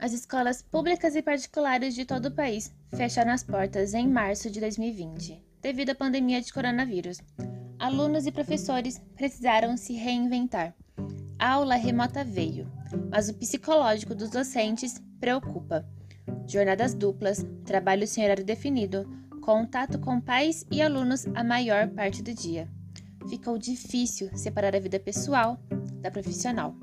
As escolas públicas e particulares de todo o país fecharam as portas em março de 2020, devido à pandemia de coronavírus. Alunos e professores precisaram se reinventar. A aula remota veio, mas o psicológico dos docentes preocupa. Jornadas duplas, trabalho sem horário definido, contato com pais e alunos a maior parte do dia. Ficou difícil separar a vida pessoal da profissional.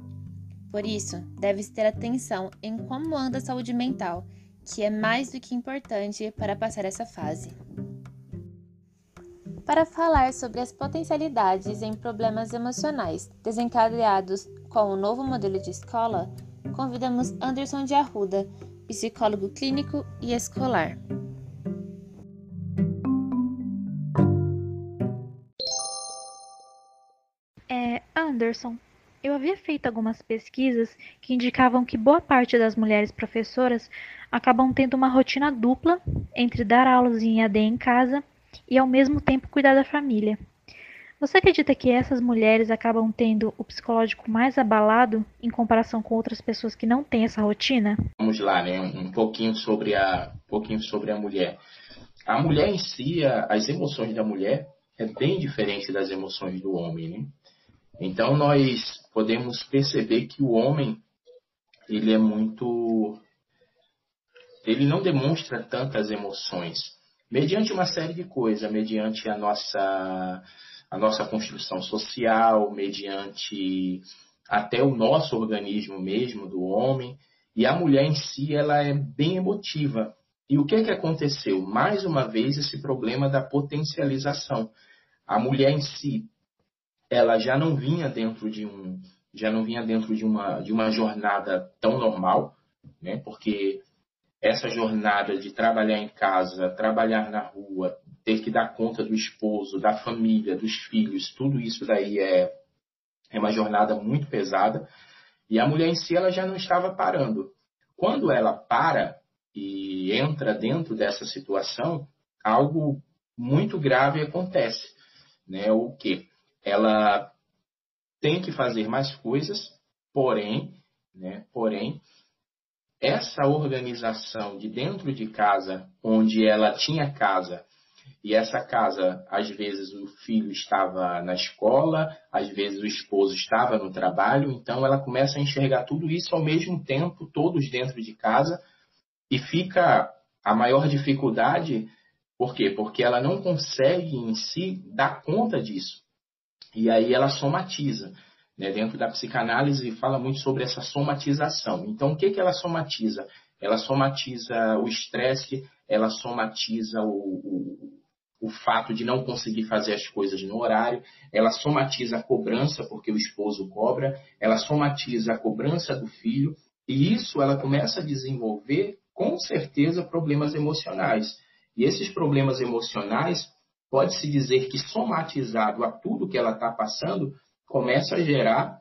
Por isso, deve-se ter atenção em como anda a saúde mental, que é mais do que importante para passar essa fase. Para falar sobre as potencialidades em problemas emocionais desencadeados com o novo modelo de escola, convidamos Anderson de Arruda, psicólogo clínico e escolar. É, Anderson, eu havia feito algumas pesquisas que indicavam que boa parte das mulheres professoras acabam tendo uma rotina dupla entre dar aulas em AD em casa e ao mesmo tempo cuidar da família. Você acredita que essas mulheres acabam tendo o psicológico mais abalado em comparação com outras pessoas que não têm essa rotina? Vamos lá, né? Um pouquinho sobre a, um pouquinho sobre a mulher. A mulher em si, as emoções da mulher é bem diferente das emoções do homem, né? Então nós podemos perceber que o homem ele é muito ele não demonstra tantas emoções mediante uma série de coisas, mediante a nossa a nossa construção social, mediante até o nosso organismo mesmo do homem, e a mulher em si ela é bem emotiva. E o que é que aconteceu? Mais uma vez esse problema da potencialização. A mulher em si, ela já não vinha dentro de um já não vinha dentro de uma de uma jornada tão normal, né? Porque essa jornada de trabalhar em casa, trabalhar na rua, ter que dar conta do esposo, da família, dos filhos, tudo isso daí é é uma jornada muito pesada. E a mulher em si ela já não estava parando. Quando ela para e entra dentro dessa situação, algo muito grave acontece, né? O que? Ela tem que fazer mais coisas, porém, né, porém, essa organização de dentro de casa, onde ela tinha casa, e essa casa, às vezes o filho estava na escola, às vezes o esposo estava no trabalho, então ela começa a enxergar tudo isso ao mesmo tempo, todos dentro de casa, e fica a maior dificuldade, por quê? Porque ela não consegue em si dar conta disso. E aí ela somatiza. Né? Dentro da psicanálise fala muito sobre essa somatização. Então, o que, que ela somatiza? Ela somatiza o estresse, ela somatiza o, o, o fato de não conseguir fazer as coisas no horário, ela somatiza a cobrança, porque o esposo cobra, ela somatiza a cobrança do filho, e isso ela começa a desenvolver, com certeza, problemas emocionais. E esses problemas emocionais pode-se dizer que somatizado a tudo que ela está passando, começa a gerar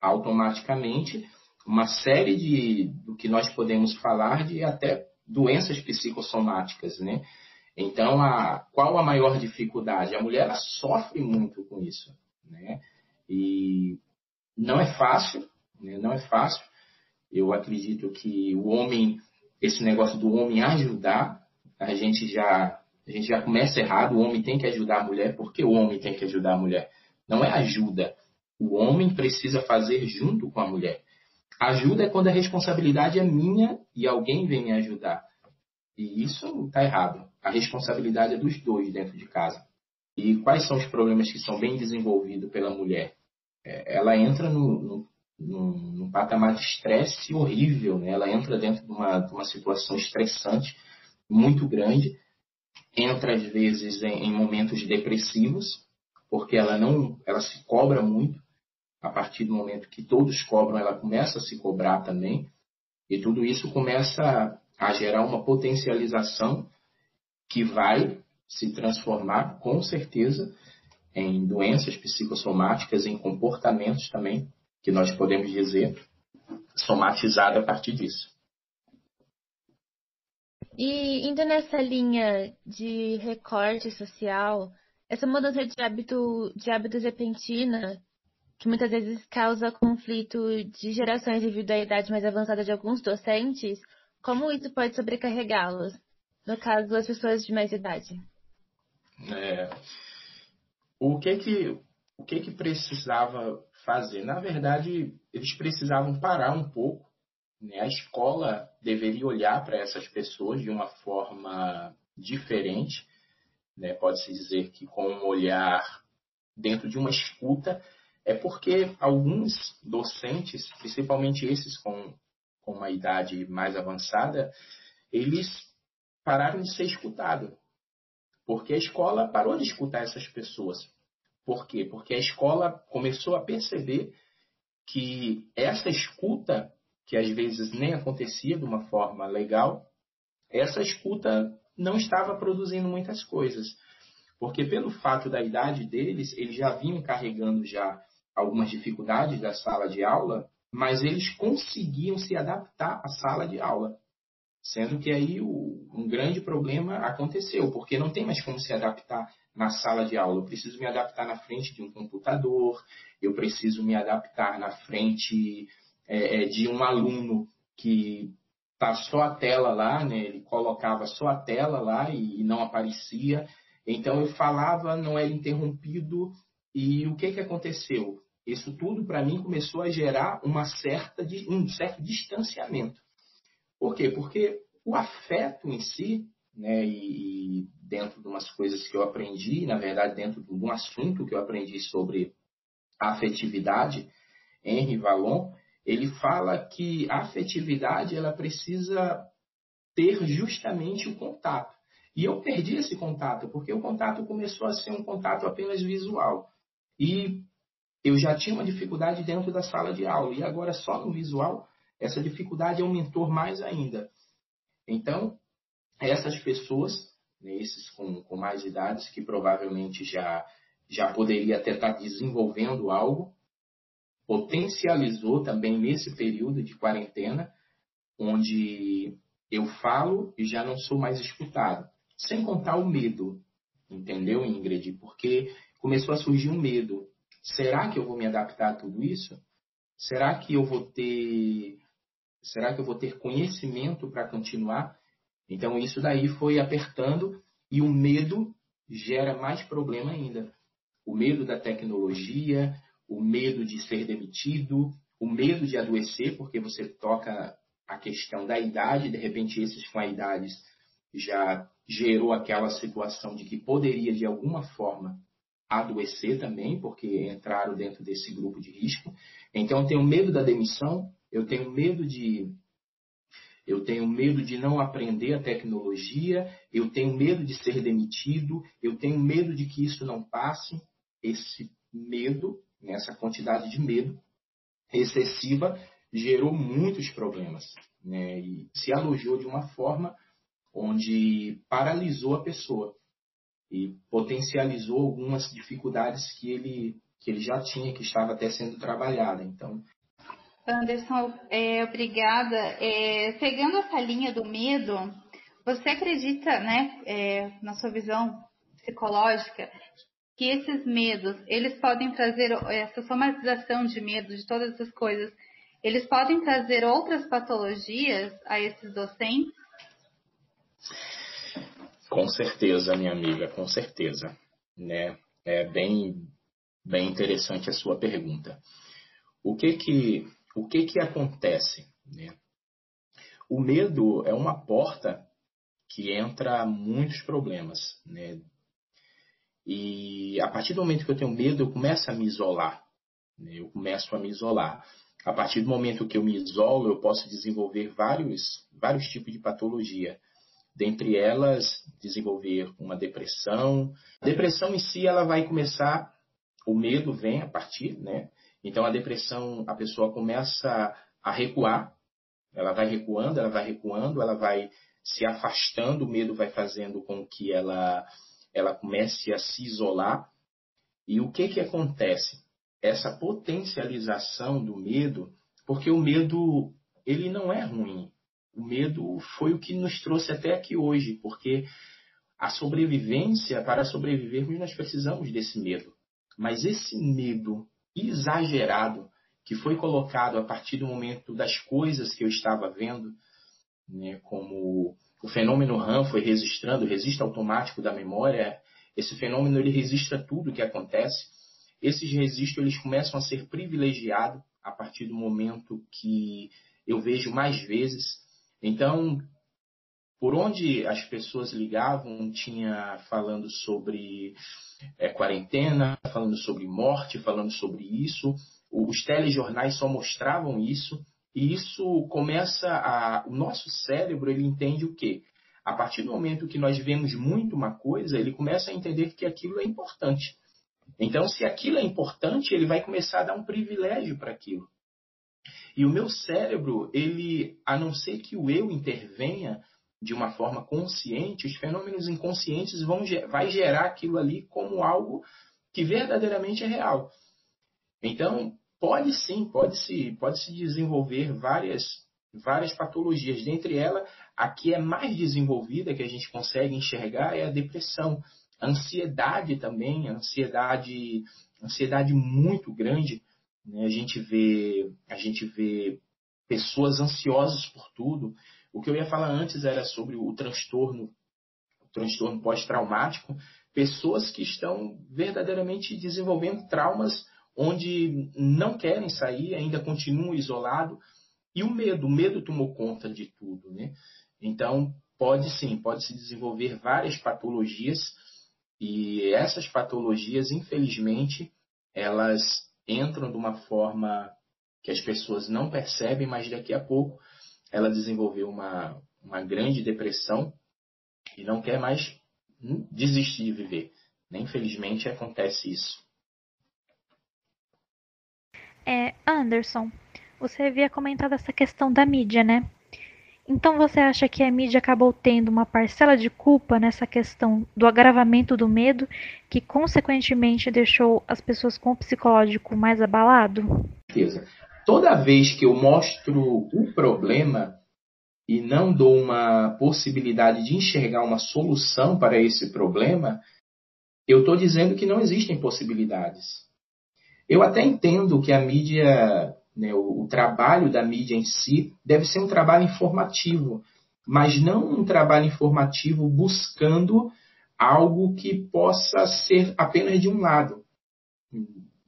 automaticamente uma série de do que nós podemos falar de até doenças psicossomáticas, né? Então, a, qual a maior dificuldade? A mulher sofre muito com isso, né? E não é fácil, né? não é fácil. Eu acredito que o homem, esse negócio do homem ajudar, a gente já a gente já começa errado, o homem tem que ajudar a mulher, porque o homem tem que ajudar a mulher. Não é ajuda. O homem precisa fazer junto com a mulher. Ajuda é quando a responsabilidade é minha e alguém vem me ajudar. E isso está errado. A responsabilidade é dos dois dentro de casa. E quais são os problemas que são bem desenvolvidos pela mulher? É, ela entra no, no, no, patamar de estresse horrível, né? ela entra dentro de uma, de uma situação estressante muito grande entra às vezes em, em momentos depressivos, porque ela não, ela se cobra muito. A partir do momento que todos cobram, ela começa a se cobrar também, e tudo isso começa a gerar uma potencialização que vai se transformar, com certeza, em doenças psicossomáticas, em comportamentos também, que nós podemos dizer, somatizado a partir disso. E indo nessa linha de recorte social, essa mudança de hábito, de hábitos repentina que muitas vezes causa conflito de gerações devido à idade mais avançada de alguns docentes, como isso pode sobrecarregá-los? No caso, as pessoas de mais idade. É, o que que o que que precisava fazer? Na verdade, eles precisavam parar um pouco. Né? A escola deveria olhar para essas pessoas de uma forma diferente. Né? Pode-se dizer que com um olhar dentro de uma escuta, é porque alguns docentes, principalmente esses com, com uma idade mais avançada, eles pararam de ser escutados. Porque a escola parou de escutar essas pessoas. Por quê? Porque a escola começou a perceber que essa escuta, que às vezes nem acontecia de uma forma legal, essa escuta não estava produzindo muitas coisas. Porque pelo fato da idade deles, eles já vinham carregando já algumas dificuldades da sala de aula, mas eles conseguiam se adaptar à sala de aula. Sendo que aí o, um grande problema aconteceu, porque não tem mais como se adaptar na sala de aula. Eu preciso me adaptar na frente de um computador, eu preciso me adaptar na frente é, é de um aluno que tá só a tela lá, né? Ele colocava só a tela lá e, não aparecia. Então eu falava, não era interrompido. E o que que aconteceu? Isso tudo para mim começou a gerar uma certa um certo distanciamento. Por quê? Porque o afeto em si, né, e, dentro de umas coisas que eu aprendi, na verdade, dentro de um assunto que eu aprendi sobre afetividade, Henry Vallon, ele fala que a afetividade ela precisa ter justamente o contato. E eu perdi esse contato, porque o contato começou a ser um contato apenas visual. E eu já tinha uma dificuldade dentro da sala de aula, e agora só no visual essa dificuldade aumentou mais ainda. Então, essas pessoas, né, esses com, com mais idades, que provavelmente já, já poderia até estar desenvolvendo algo, potencializou também nesse período de quarentena, onde eu falo e já não sou mais escutado. Sem contar o medo, entendeu, Ingrid? Porque começou a surgir um medo. Será que eu vou me adaptar a tudo isso? Será que eu vou ter será que eu vou ter conhecimento para continuar? Então isso daí foi apertando e o medo gera mais problema ainda. O medo da tecnologia, o medo de ser demitido, o medo de adoecer, porque você toca a questão da idade, de repente esses com a idade já gerou aquela situação de que poderia de alguma forma adoecer também, porque entraram dentro desse grupo de risco. Então eu tenho medo da demissão, eu tenho medo de eu tenho medo de não aprender a tecnologia, eu tenho medo de ser demitido, eu tenho medo de que isso não passe. Esse medo, essa quantidade de medo excessiva, gerou muitos problemas. Né? E se alojou de uma forma onde paralisou a pessoa e potencializou algumas dificuldades que ele, que ele já tinha, que estava até sendo trabalhada. Então, Anderson, é, obrigada. É, pegando essa linha do medo, você acredita, né, é, na sua visão psicológica, que esses medos, eles podem trazer essa somatização de medo, de todas essas coisas, eles podem trazer outras patologias a esses docentes? Com certeza, minha amiga, com certeza. Né? É bem, bem interessante a sua pergunta. O que que o que, que acontece? Né? O medo é uma porta que entra muitos problemas. Né? E a partir do momento que eu tenho medo, eu começo a me isolar. Né? Eu começo a me isolar. A partir do momento que eu me isolo, eu posso desenvolver vários, vários tipos de patologia. Dentre elas, desenvolver uma depressão. A depressão em si, ela vai começar, o medo vem a partir, né? Então a depressão, a pessoa começa a recuar, ela vai recuando, ela vai recuando, ela vai se afastando, o medo vai fazendo com que ela, ela comece a se isolar. E o que, que acontece? Essa potencialização do medo, porque o medo ele não é ruim. O medo foi o que nos trouxe até aqui hoje, porque a sobrevivência, para sobrevivermos, nós precisamos desse medo. Mas esse medo exagerado que foi colocado a partir do momento das coisas que eu estava vendo, né, como o fenômeno RAM foi registrando, o registro automático da memória, esse fenômeno ele registra tudo o que acontece. Esses registros eles começam a ser privilegiados a partir do momento que eu vejo mais vezes. Então, por onde as pessoas ligavam, tinha falando sobre é, quarentena, falando sobre morte, falando sobre isso. Os telejornais só mostravam isso. E isso começa a. O nosso cérebro ele entende o quê? A partir do momento que nós vemos muito uma coisa, ele começa a entender que aquilo é importante. Então, se aquilo é importante, ele vai começar a dar um privilégio para aquilo. E o meu cérebro, ele, a não ser que o eu intervenha de uma forma consciente, os fenômenos inconscientes vão vai gerar aquilo ali como algo que verdadeiramente é real. Então, pode sim, pode se pode se desenvolver várias várias patologias. Dentre elas, a que é mais desenvolvida, que a gente consegue enxergar, é a depressão. A ansiedade também, ansiedade, ansiedade muito grande. Né? A, gente vê, a gente vê pessoas ansiosas por tudo. O que eu ia falar antes era sobre o transtorno, o transtorno pós-traumático. Pessoas que estão verdadeiramente desenvolvendo traumas onde não querem sair, ainda continuam isolados. E o medo, o medo tomou conta de tudo, né? Então, pode sim, pode se desenvolver várias patologias e essas patologias, infelizmente, elas entram de uma forma que as pessoas não percebem, mas daqui a pouco ela desenvolveu uma, uma grande depressão e não quer mais desistir de viver. Infelizmente acontece isso. É, Anderson, você havia comentado essa questão da mídia, né? Então você acha que a mídia acabou tendo uma parcela de culpa nessa questão do agravamento do medo, que consequentemente deixou as pessoas com o psicológico mais abalado? Certeza. Toda vez que eu mostro o problema e não dou uma possibilidade de enxergar uma solução para esse problema, eu estou dizendo que não existem possibilidades. Eu até entendo que a mídia né, o, o trabalho da mídia em si deve ser um trabalho informativo, mas não um trabalho informativo buscando algo que possa ser apenas de um lado.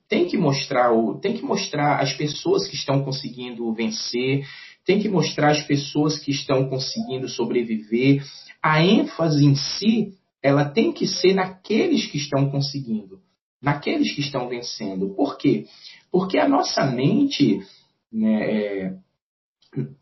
Tem que mostrar, tem que mostrar as pessoas que estão conseguindo vencer, tem que mostrar as pessoas que estão conseguindo sobreviver. A ênfase em si, ela tem que ser naqueles que estão conseguindo, naqueles que estão vencendo. Por quê? Porque a nossa mente né, é,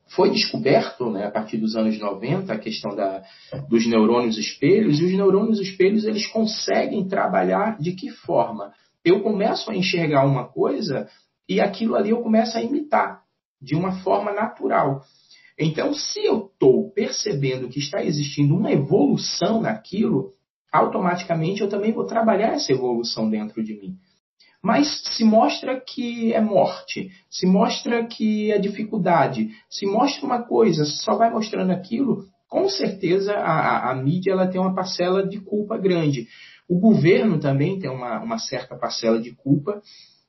foi descoberto né, a partir dos anos 90 a questão da, dos neurônios espelhos, e os neurônios espelhos eles conseguem trabalhar de que forma? Eu começo a enxergar uma coisa e aquilo ali eu começo a imitar de uma forma natural. Então, se eu estou percebendo que está existindo uma evolução naquilo, automaticamente eu também vou trabalhar essa evolução dentro de mim. Mas se mostra que é morte, se mostra que é dificuldade, se mostra uma coisa, só vai mostrando aquilo, com certeza a, a mídia ela tem uma parcela de culpa grande. O governo também tem uma, uma certa parcela de culpa,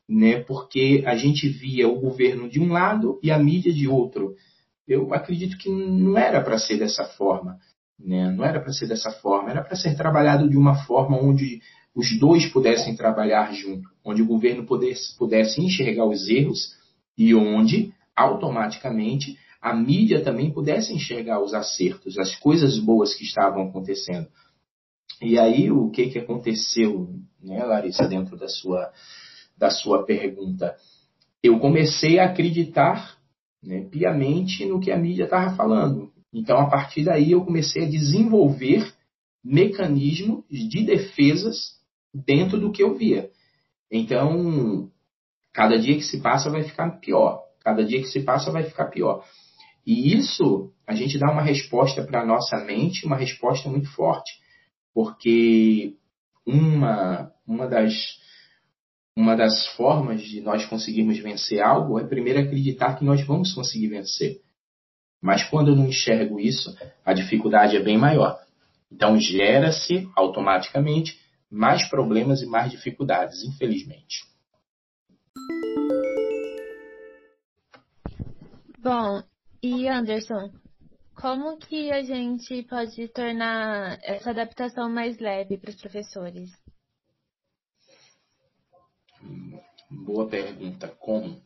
né, porque a gente via o governo de um lado e a mídia de outro. Eu acredito que não era para ser dessa forma. Né? Não era para ser dessa forma, era para ser trabalhado de uma forma onde os dois pudessem trabalhar junto, onde o governo pudesse, pudesse enxergar os erros e onde, automaticamente, a mídia também pudesse enxergar os acertos, as coisas boas que estavam acontecendo. E aí, o que, que aconteceu, né, Larissa, dentro da sua, da sua pergunta? Eu comecei a acreditar né, piamente no que a mídia estava falando. Então, a partir daí, eu comecei a desenvolver mecanismos de defesas dentro do que eu via. Então, cada dia que se passa vai ficar pior. Cada dia que se passa vai ficar pior. E isso, a gente dá uma resposta para a nossa mente, uma resposta muito forte. Porque uma, uma, das, uma das formas de nós conseguirmos vencer algo é primeiro acreditar que nós vamos conseguir vencer. Mas quando eu não enxergo isso, a dificuldade é bem maior. Então gera-se automaticamente mais problemas e mais dificuldades, infelizmente. Bom, e Anderson, como que a gente pode tornar essa adaptação mais leve para os professores? Boa pergunta. Como?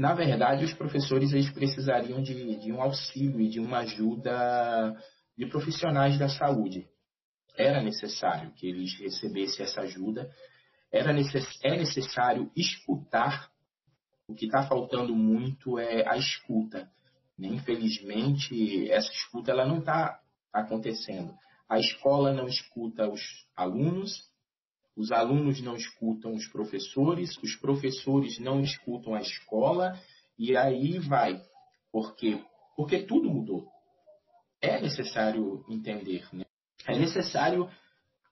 Na verdade, os professores eles precisariam de, de um auxílio e de uma ajuda de profissionais da saúde. Era necessário que eles recebessem essa ajuda, era necess, é necessário escutar. O que está faltando muito é a escuta. Infelizmente, essa escuta ela não está acontecendo. A escola não escuta os alunos, os alunos não escutam os professores, os professores não escutam a escola, e aí vai. Por quê? Porque tudo mudou. É necessário entender, né? É necessário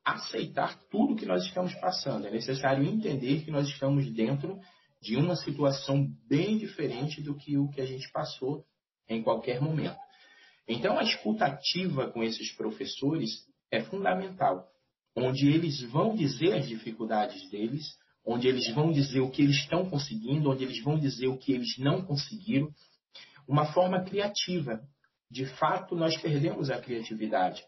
aceitar tudo que nós estamos passando. É necessário entender que nós estamos dentro de uma situação bem diferente do que o que a gente passou em qualquer momento. Então, a escutativa com esses professores é fundamental, onde eles vão dizer as dificuldades deles, onde eles vão dizer o que eles estão conseguindo, onde eles vão dizer o que eles não conseguiram, uma forma criativa. De fato, nós perdemos a criatividade.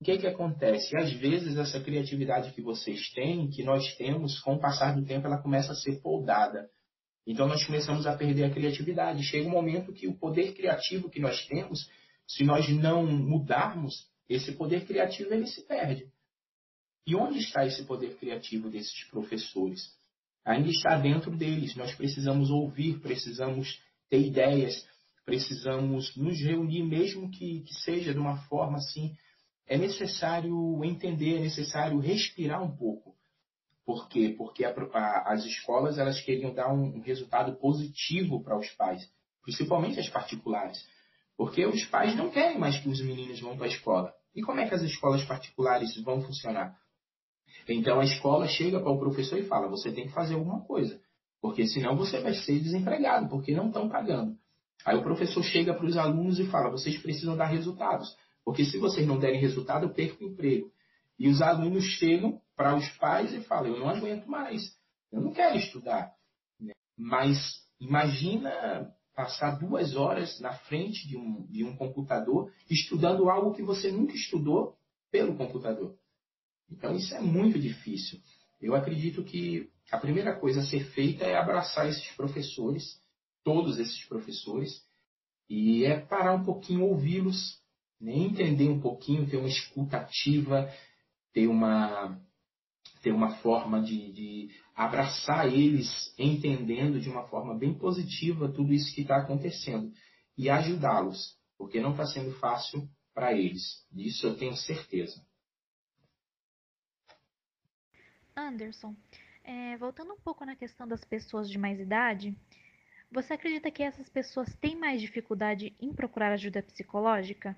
O que, que acontece? Às vezes, essa criatividade que vocês têm, que nós temos, com o passar do tempo, ela começa a ser poldada. Então nós começamos a perder a criatividade. Chega um momento que o poder criativo que nós temos, se nós não mudarmos, esse poder criativo ele se perde. E onde está esse poder criativo desses professores? Ainda está dentro deles. Nós precisamos ouvir, precisamos ter ideias, precisamos nos reunir, mesmo que, que seja de uma forma assim. É necessário entender, é necessário respirar um pouco. Por quê? Porque a, a, as escolas elas queriam dar um, um resultado positivo para os pais, principalmente as particulares. Porque os pais não querem mais que os meninos vão para a escola. E como é que as escolas particulares vão funcionar? Então a escola chega para o professor e fala: você tem que fazer alguma coisa, porque senão você vai ser desempregado, porque não estão pagando. Aí o professor chega para os alunos e fala: vocês precisam dar resultados, porque se vocês não derem resultado, eu perco o emprego. E os alunos chegam para os pais e falam: Eu não aguento mais, eu não quero estudar. Né? Mas imagina passar duas horas na frente de um, de um computador estudando algo que você nunca estudou pelo computador. Então isso é muito difícil. Eu acredito que a primeira coisa a ser feita é abraçar esses professores, todos esses professores, e é parar um pouquinho, ouvi-los, né? entender um pouquinho, ter uma escuta ativa, ter uma, ter uma forma de, de abraçar eles, entendendo de uma forma bem positiva tudo isso que está acontecendo e ajudá-los, porque não está sendo fácil para eles. Disso eu tenho certeza. Anderson, é, voltando um pouco na questão das pessoas de mais idade, você acredita que essas pessoas têm mais dificuldade em procurar ajuda psicológica?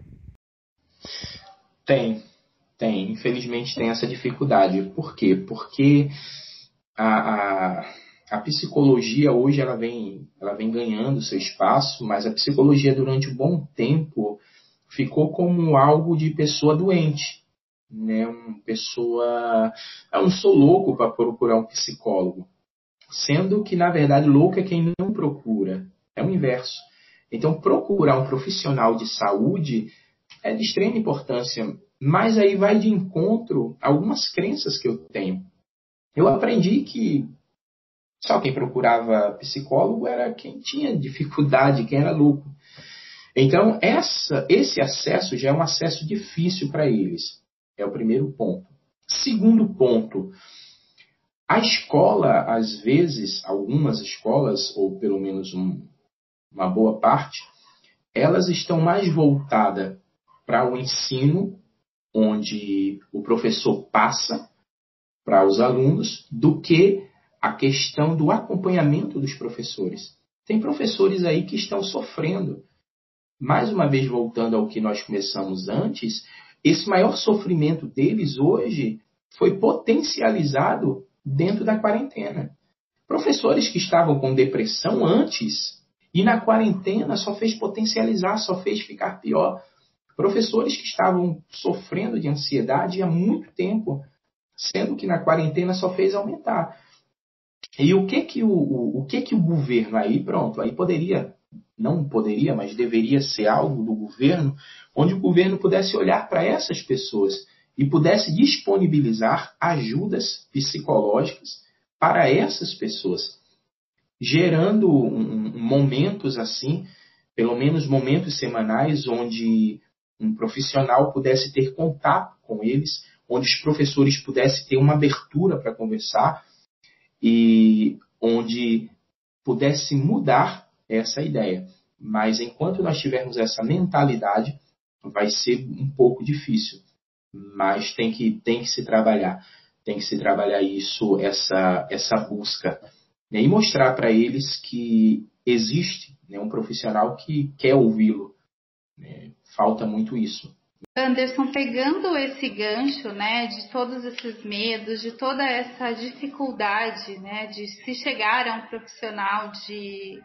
Tem, tem, infelizmente tem essa dificuldade. Por quê? Porque a, a, a, psicologia hoje ela vem, ela vem ganhando seu espaço, mas a psicologia durante um bom tempo ficou como algo de pessoa doente. Né? Uma pessoa. Eu não sou louco para procurar um psicólogo. Sendo que, na verdade, louco é quem não procura. É o inverso. Então, procurar um profissional de saúde é de extrema importância mas aí vai de encontro a algumas crenças que eu tenho. Eu aprendi que só quem procurava psicólogo era quem tinha dificuldade, quem era louco. Então, essa, esse acesso já é um acesso difícil para eles. É o primeiro ponto. Segundo ponto, a escola, às vezes, algumas escolas, ou pelo menos um, uma boa parte, elas estão mais voltadas para o ensino onde o professor passa para os alunos do que a questão do acompanhamento dos professores. Tem professores aí que estão sofrendo. Mais uma vez, voltando ao que nós começamos antes, esse maior sofrimento deles hoje foi potencializado dentro da quarentena. Professores que estavam com depressão antes e na quarentena só fez potencializar, só fez ficar pior. Professores que estavam sofrendo de ansiedade há muito tempo, sendo que na quarentena só fez aumentar. E o que que o, o, o que que o governo aí, pronto, aí poderia, não poderia, mas deveria ser algo do governo, onde o governo pudesse olhar para essas pessoas e pudesse disponibilizar ajudas psicológicas para essas pessoas, gerando momentos assim, pelo menos momentos semanais, onde um profissional pudesse ter contato com eles, onde os professores pudessem ter uma abertura para conversar e onde pudesse mudar essa ideia. Mas enquanto nós tivermos essa mentalidade, vai ser um pouco difícil. Mas tem que, tem que se trabalhar. Tem que se trabalhar isso, essa, essa busca. Né? E mostrar para eles que existe né, um profissional que quer ouvi-lo. Né? Falta muito isso. Anderson, pegando esse gancho, né, de todos esses medos, de toda essa dificuldade, né, de se chegar a um profissional de,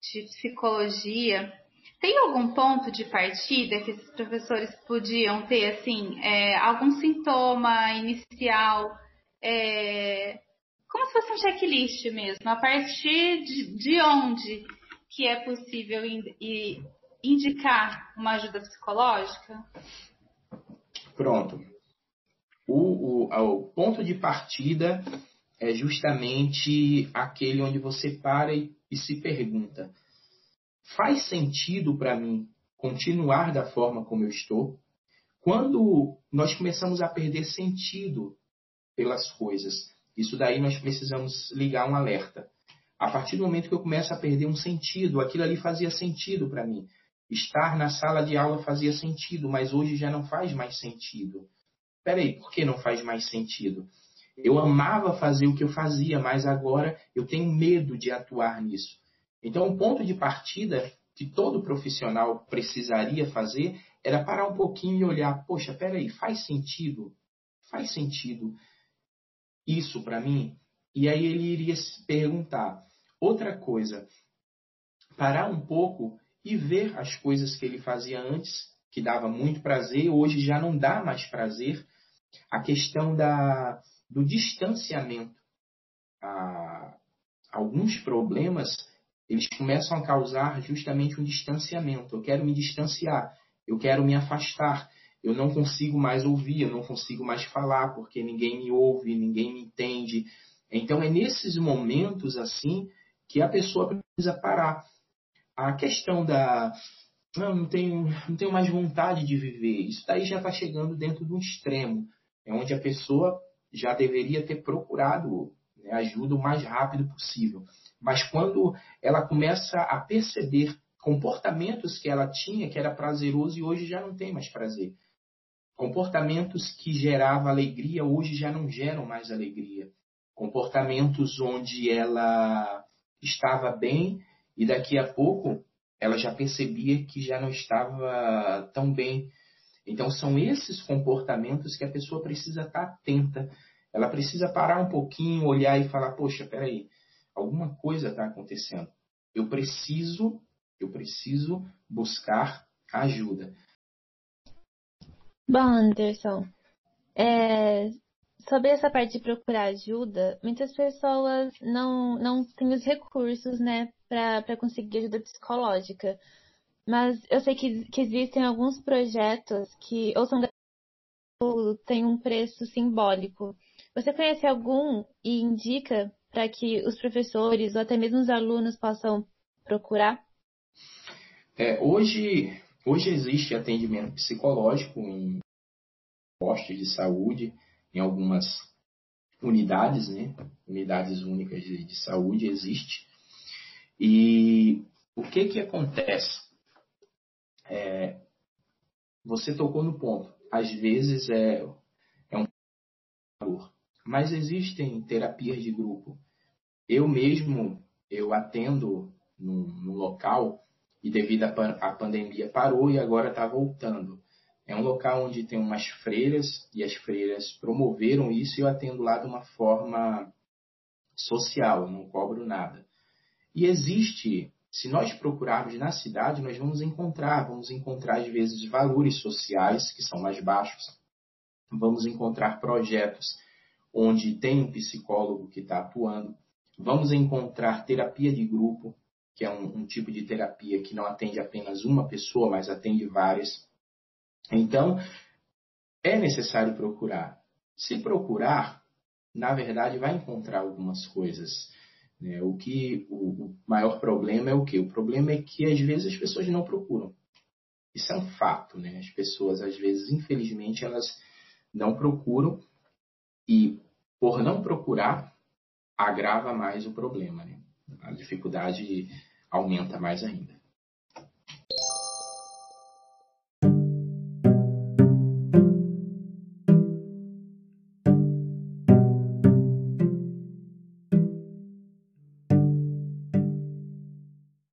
de psicologia, tem algum ponto de partida que esses professores podiam ter, assim, é, algum sintoma inicial, é, como se fosse um checklist mesmo, a partir de, de onde que é possível ir, indicar uma ajuda psicológica? Pronto. O, o, o ponto de partida é justamente aquele onde você para e, e se pergunta: faz sentido para mim continuar da forma como eu estou? Quando nós começamos a perder sentido pelas coisas, isso daí nós precisamos ligar um alerta. A partir do momento que eu começo a perder um sentido, aquilo ali fazia sentido para mim. Estar na sala de aula fazia sentido, mas hoje já não faz mais sentido. Peraí, por que não faz mais sentido? Eu amava fazer o que eu fazia, mas agora eu tenho medo de atuar nisso. Então, o ponto de partida que todo profissional precisaria fazer era parar um pouquinho e olhar: poxa, peraí, faz sentido? Faz sentido isso para mim? E aí ele iria se perguntar. Outra coisa, parar um pouco e ver as coisas que ele fazia antes, que dava muito prazer, hoje já não dá mais prazer. A questão da, do distanciamento. Ah, alguns problemas eles começam a causar justamente um distanciamento. Eu quero me distanciar, eu quero me afastar, eu não consigo mais ouvir, eu não consigo mais falar porque ninguém me ouve, ninguém me entende. Então é nesses momentos assim que a pessoa precisa parar a questão da não, não tenho, não tenho mais vontade de viver, isso daí já está chegando dentro de um extremo, é onde a pessoa já deveria ter procurado né, ajuda o mais rápido possível. Mas quando ela começa a perceber comportamentos que ela tinha, que era prazeroso e hoje já não tem mais prazer. Comportamentos que geravam alegria, hoje já não geram mais alegria. Comportamentos onde ela estava bem e daqui a pouco ela já percebia que já não estava tão bem. Então são esses comportamentos que a pessoa precisa estar atenta. Ela precisa parar um pouquinho, olhar e falar: poxa, peraí, alguma coisa está acontecendo. Eu preciso, eu preciso buscar ajuda. Bom, Anderson, é, sobre essa parte de procurar ajuda, muitas pessoas não, não têm os recursos, né, para conseguir ajuda psicológica. Mas eu sei que, que existem alguns projetos que ou são têm um preço simbólico. Você conhece algum e indica para que os professores ou até mesmo os alunos possam procurar? É, hoje, hoje existe atendimento psicológico em postos de saúde, em algumas unidades, né? Unidades únicas de, de saúde existe. E o que que acontece? É, você tocou no ponto. Às vezes é, é um valor, mas existem terapias de grupo. Eu mesmo eu atendo num local e devido à pandemia parou e agora está voltando. É um local onde tem umas freiras e as freiras promoveram isso e eu atendo lá de uma forma social, não cobro nada. E existe, se nós procurarmos na cidade, nós vamos encontrar, vamos encontrar às vezes valores sociais que são mais baixos, vamos encontrar projetos onde tem um psicólogo que está atuando, Vamos encontrar terapia de grupo, que é um, um tipo de terapia que não atende apenas uma pessoa, mas atende várias. Então, é necessário procurar. Se procurar, na verdade, vai encontrar algumas coisas. Né? O que o, o maior problema é o que? O problema é que às vezes as pessoas não procuram. Isso é um fato, né? As pessoas, às vezes, infelizmente, elas não procuram e, por não procurar, agrava mais o problema, né? A dificuldade aumenta mais ainda.